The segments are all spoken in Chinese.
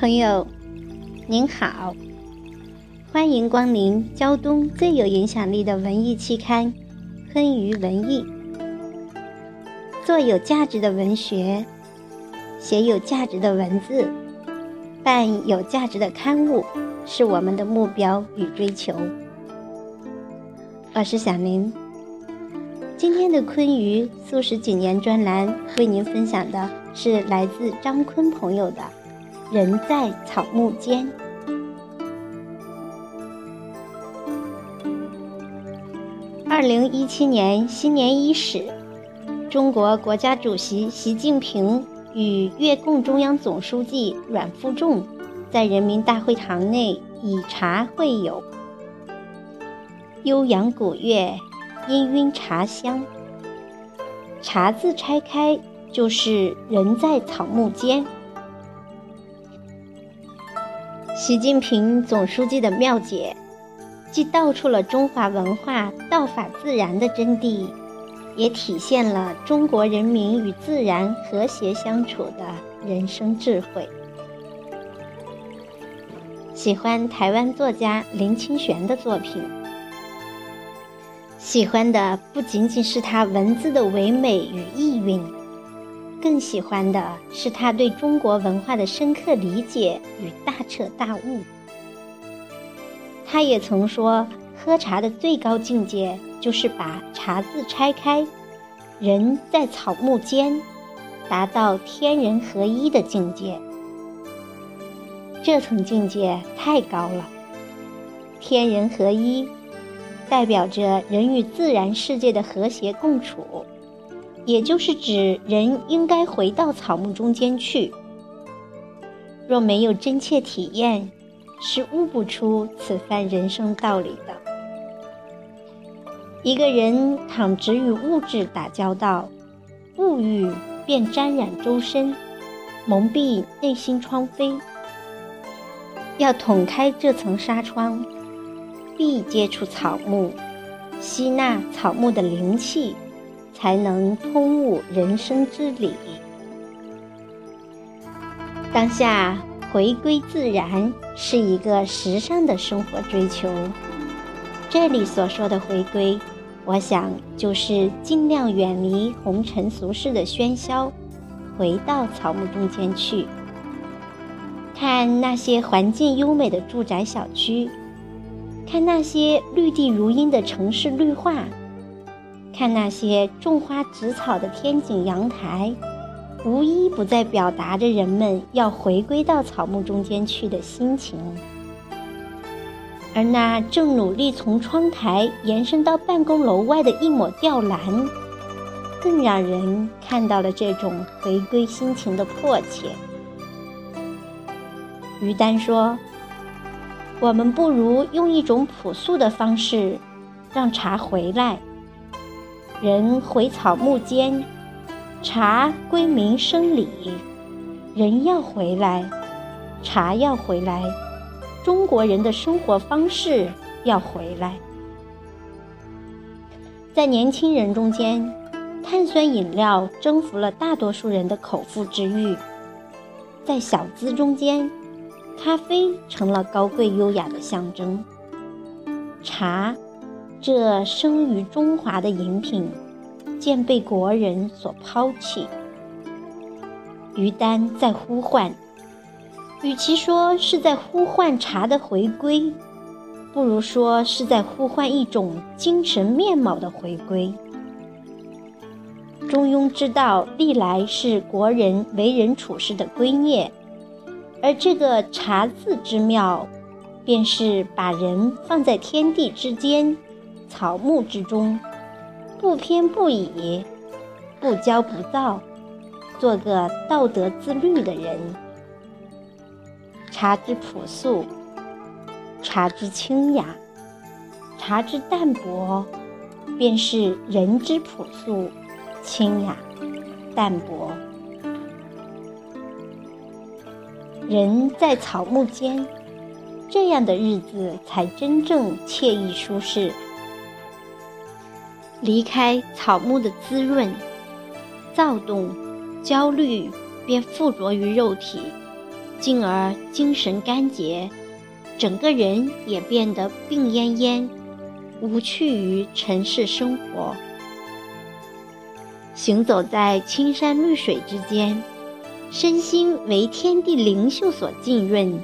朋友，您好，欢迎光临胶东最有影响力的文艺期刊《昆鱼文艺》。做有价值的文学，写有价值的文字，办有价值的刊物，是我们的目标与追求。我是小林。今天的昆鱼素食几年专栏为您分享的是来自张坤朋友的《人在草木间》。二零一七年新年伊始，中国国家主席习近平与越共中央总书记阮富仲在人民大会堂内以茶会友，悠扬古乐。氤氲茶香，茶字拆开就是人在草木间。习近平总书记的妙解，既道出了中华文化道法自然的真谛，也体现了中国人民与自然和谐相处的人生智慧。喜欢台湾作家林清玄的作品。喜欢的不仅仅是他文字的唯美与意蕴，更喜欢的是他对中国文化的深刻理解与大彻大悟。他也曾说，喝茶的最高境界就是把茶字拆开，人在草木间，达到天人合一的境界。这层境界太高了，天人合一。代表着人与自然世界的和谐共处，也就是指人应该回到草木中间去。若没有真切体验，是悟不出此番人生道理的。一个人倘只与物质打交道，物欲便沾染周身，蒙蔽内心窗扉。要捅开这层纱窗。必接触草木，吸纳草木的灵气，才能通悟人生之理。当下回归自然是一个时尚的生活追求。这里所说的回归，我想就是尽量远离红尘俗世的喧嚣，回到草木中间去，看那些环境优美的住宅小区。看那些绿地如茵的城市绿化，看那些种花植草的天井阳台，无一不在表达着人们要回归到草木中间去的心情。而那正努力从窗台延伸到办公楼外的一抹吊兰，更让人看到了这种回归心情的迫切。于丹说。我们不如用一种朴素的方式，让茶回来。人回草木间，茶归民生理。人要回来，茶要回来，中国人的生活方式要回来。在年轻人中间，碳酸饮料征服了大多数人的口腹之欲。在小资中间。咖啡成了高贵优雅的象征，茶，这生于中华的饮品，渐被国人所抛弃。于丹在呼唤，与其说是在呼唤茶的回归，不如说是在呼唤一种精神面貌的回归。中庸之道历来是国人为人处事的圭臬。而这个茶字之妙，便是把人放在天地之间、草木之中，不偏不倚，不骄不躁，做个道德自律的人。茶之朴素，茶之清雅，茶之淡泊，便是人之朴素、清雅、淡泊。人在草木间，这样的日子才真正惬意舒适。离开草木的滋润，躁动、焦虑便附着于肉体，进而精神干竭，整个人也变得病恹恹，无趣于尘世生活。行走在青山绿水之间，身心为天地灵秀所浸润，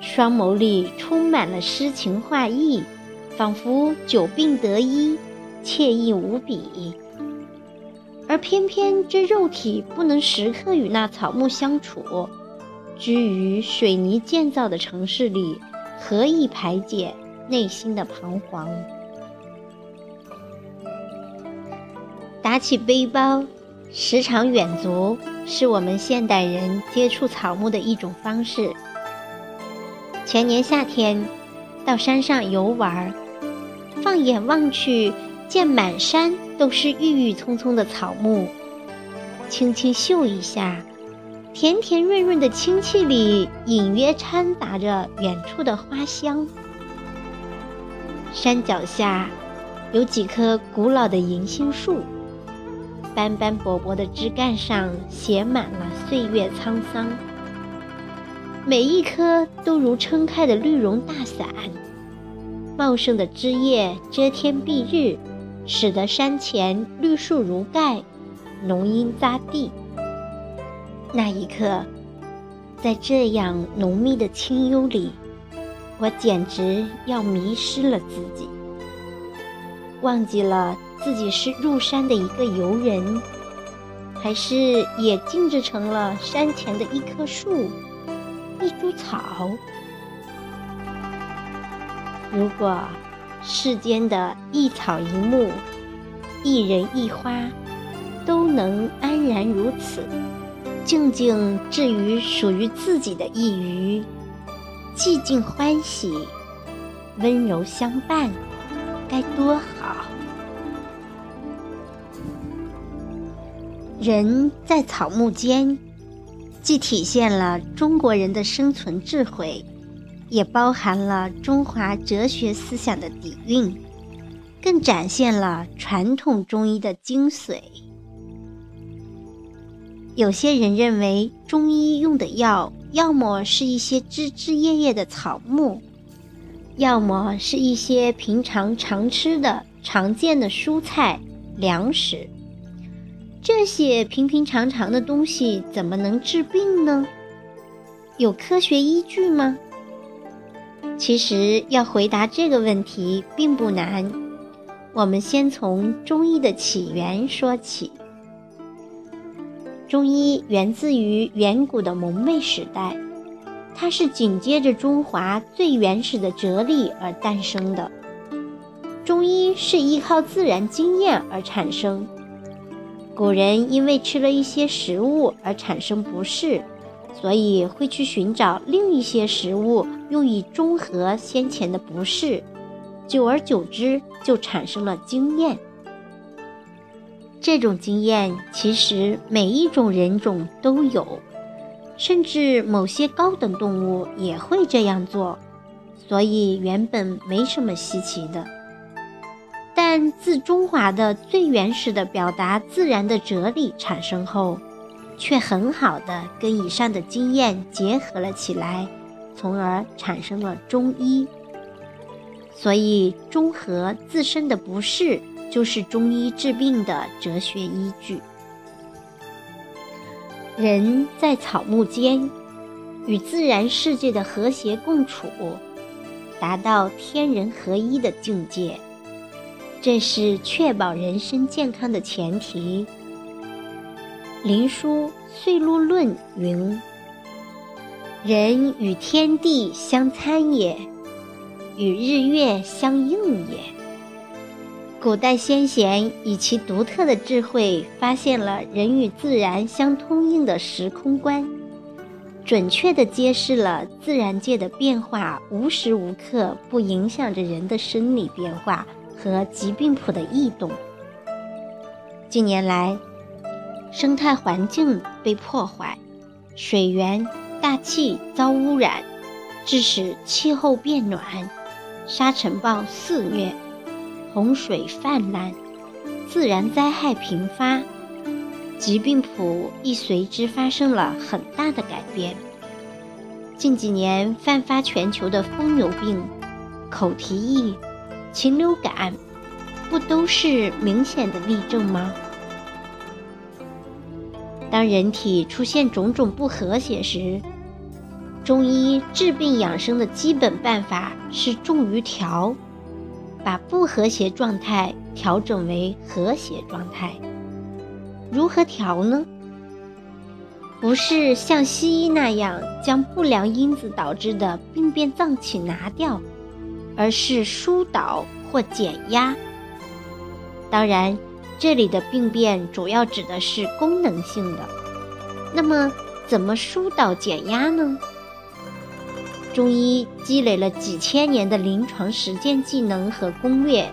双眸里充满了诗情画意，仿佛久病得医，惬意无比。而偏偏这肉体不能时刻与那草木相处，居于水泥建造的城市里，何以排解内心的彷徨？打起背包，时常远足，是我们现代人接触草木的一种方式。前年夏天，到山上游玩，放眼望去。见满山都是郁郁葱葱的草木，轻轻嗅一下，甜甜润润的清气里隐约掺杂着远处的花香。山脚下有几棵古老的银杏树，斑斑驳驳的枝干上写满了岁月沧桑，每一棵都如撑开的绿绒大伞，茂盛的枝叶遮天蔽日。使得山前绿树如盖，浓荫匝地。那一刻，在这样浓密的清幽里，我简直要迷失了自己，忘记了自己是入山的一个游人，还是也静止成了山前的一棵树、一株草。如果。世间的一草一木、一人一花，都能安然如此，静静置于属于自己的一隅，寂静欢喜，温柔相伴，该多好！人在草木间，既体现了中国人的生存智慧。也包含了中华哲学思想的底蕴，更展现了传统中医的精髓。有些人认为，中医用的药要么是一些枝枝叶叶的草木，要么是一些平常常吃的常见的蔬菜粮食。这些平平常常的东西怎么能治病呢？有科学依据吗？其实要回答这个问题并不难，我们先从中医的起源说起。中医源自于远古的蒙昧时代，它是紧接着中华最原始的哲理而诞生的。中医是依靠自然经验而产生，古人因为吃了一些食物而产生不适。所以会去寻找另一些食物，用以中和先前的不适，久而久之就产生了经验。这种经验其实每一种人种都有，甚至某些高等动物也会这样做，所以原本没什么稀奇的。但自中华的最原始的表达自然的哲理产生后，却很好的跟以上的经验结合了起来，从而产生了中医。所以，中和自身的不适就是中医治病的哲学依据。人在草木间，与自然世界的和谐共处，达到天人合一的境界，这是确保人身健康的前提。林书《岁录论》云：“人与天地相参也，与日月相应也。”古代先贤以其独特的智慧，发现了人与自然相通应的时空观，准确地揭示了自然界的变化无时无刻不影响着人的生理变化和疾病谱的异动。近年来，生态环境被破坏，水源、大气遭污染，致使气候变暖，沙尘暴肆虐，洪水泛滥，自然灾害频发，疾病谱亦随之发生了很大的改变。近几年泛发全球的疯牛病、口蹄疫、禽流感，不都是明显的例证吗？当人体出现种种不和谐时，中医治病养生的基本办法是重于调，把不和谐状态调整为和谐状态。如何调呢？不是像西医那样将不良因子导致的病变脏器拿掉，而是疏导或减压。当然，这里的病变主要指的是功能性的。那么，怎么疏导减压呢？中医积累了几千年的临床实践技能和攻略，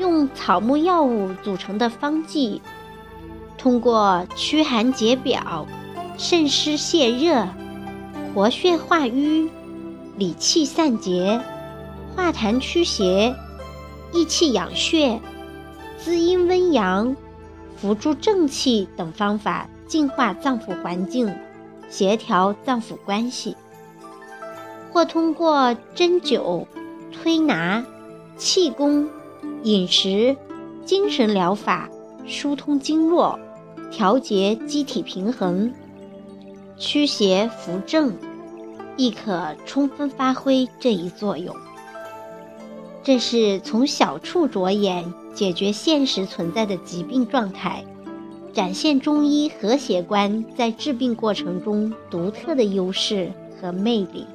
用草木药物组成的方剂，通过驱寒解表、渗湿泄热、活血化瘀、理气散结、化痰驱邪、益气养血、滋阴温阳、扶助正气等方法，净化脏腑环境，协调脏腑关系。或通过针灸、推拿、气功、饮食、精神疗法疏通经络，调节机体平衡，驱邪扶正，亦可充分发挥这一作用。这是从小处着眼，解决现实存在的疾病状态，展现中医和谐观在治病过程中独特的优势和魅力。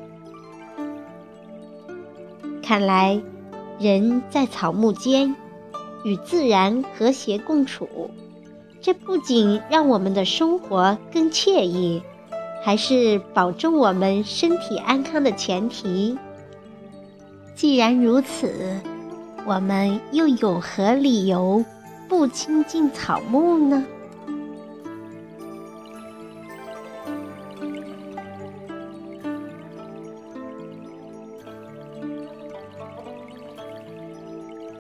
看来，人在草木间，与自然和谐共处，这不仅让我们的生活更惬意，还是保证我们身体安康的前提。既然如此，我们又有何理由不亲近草木呢？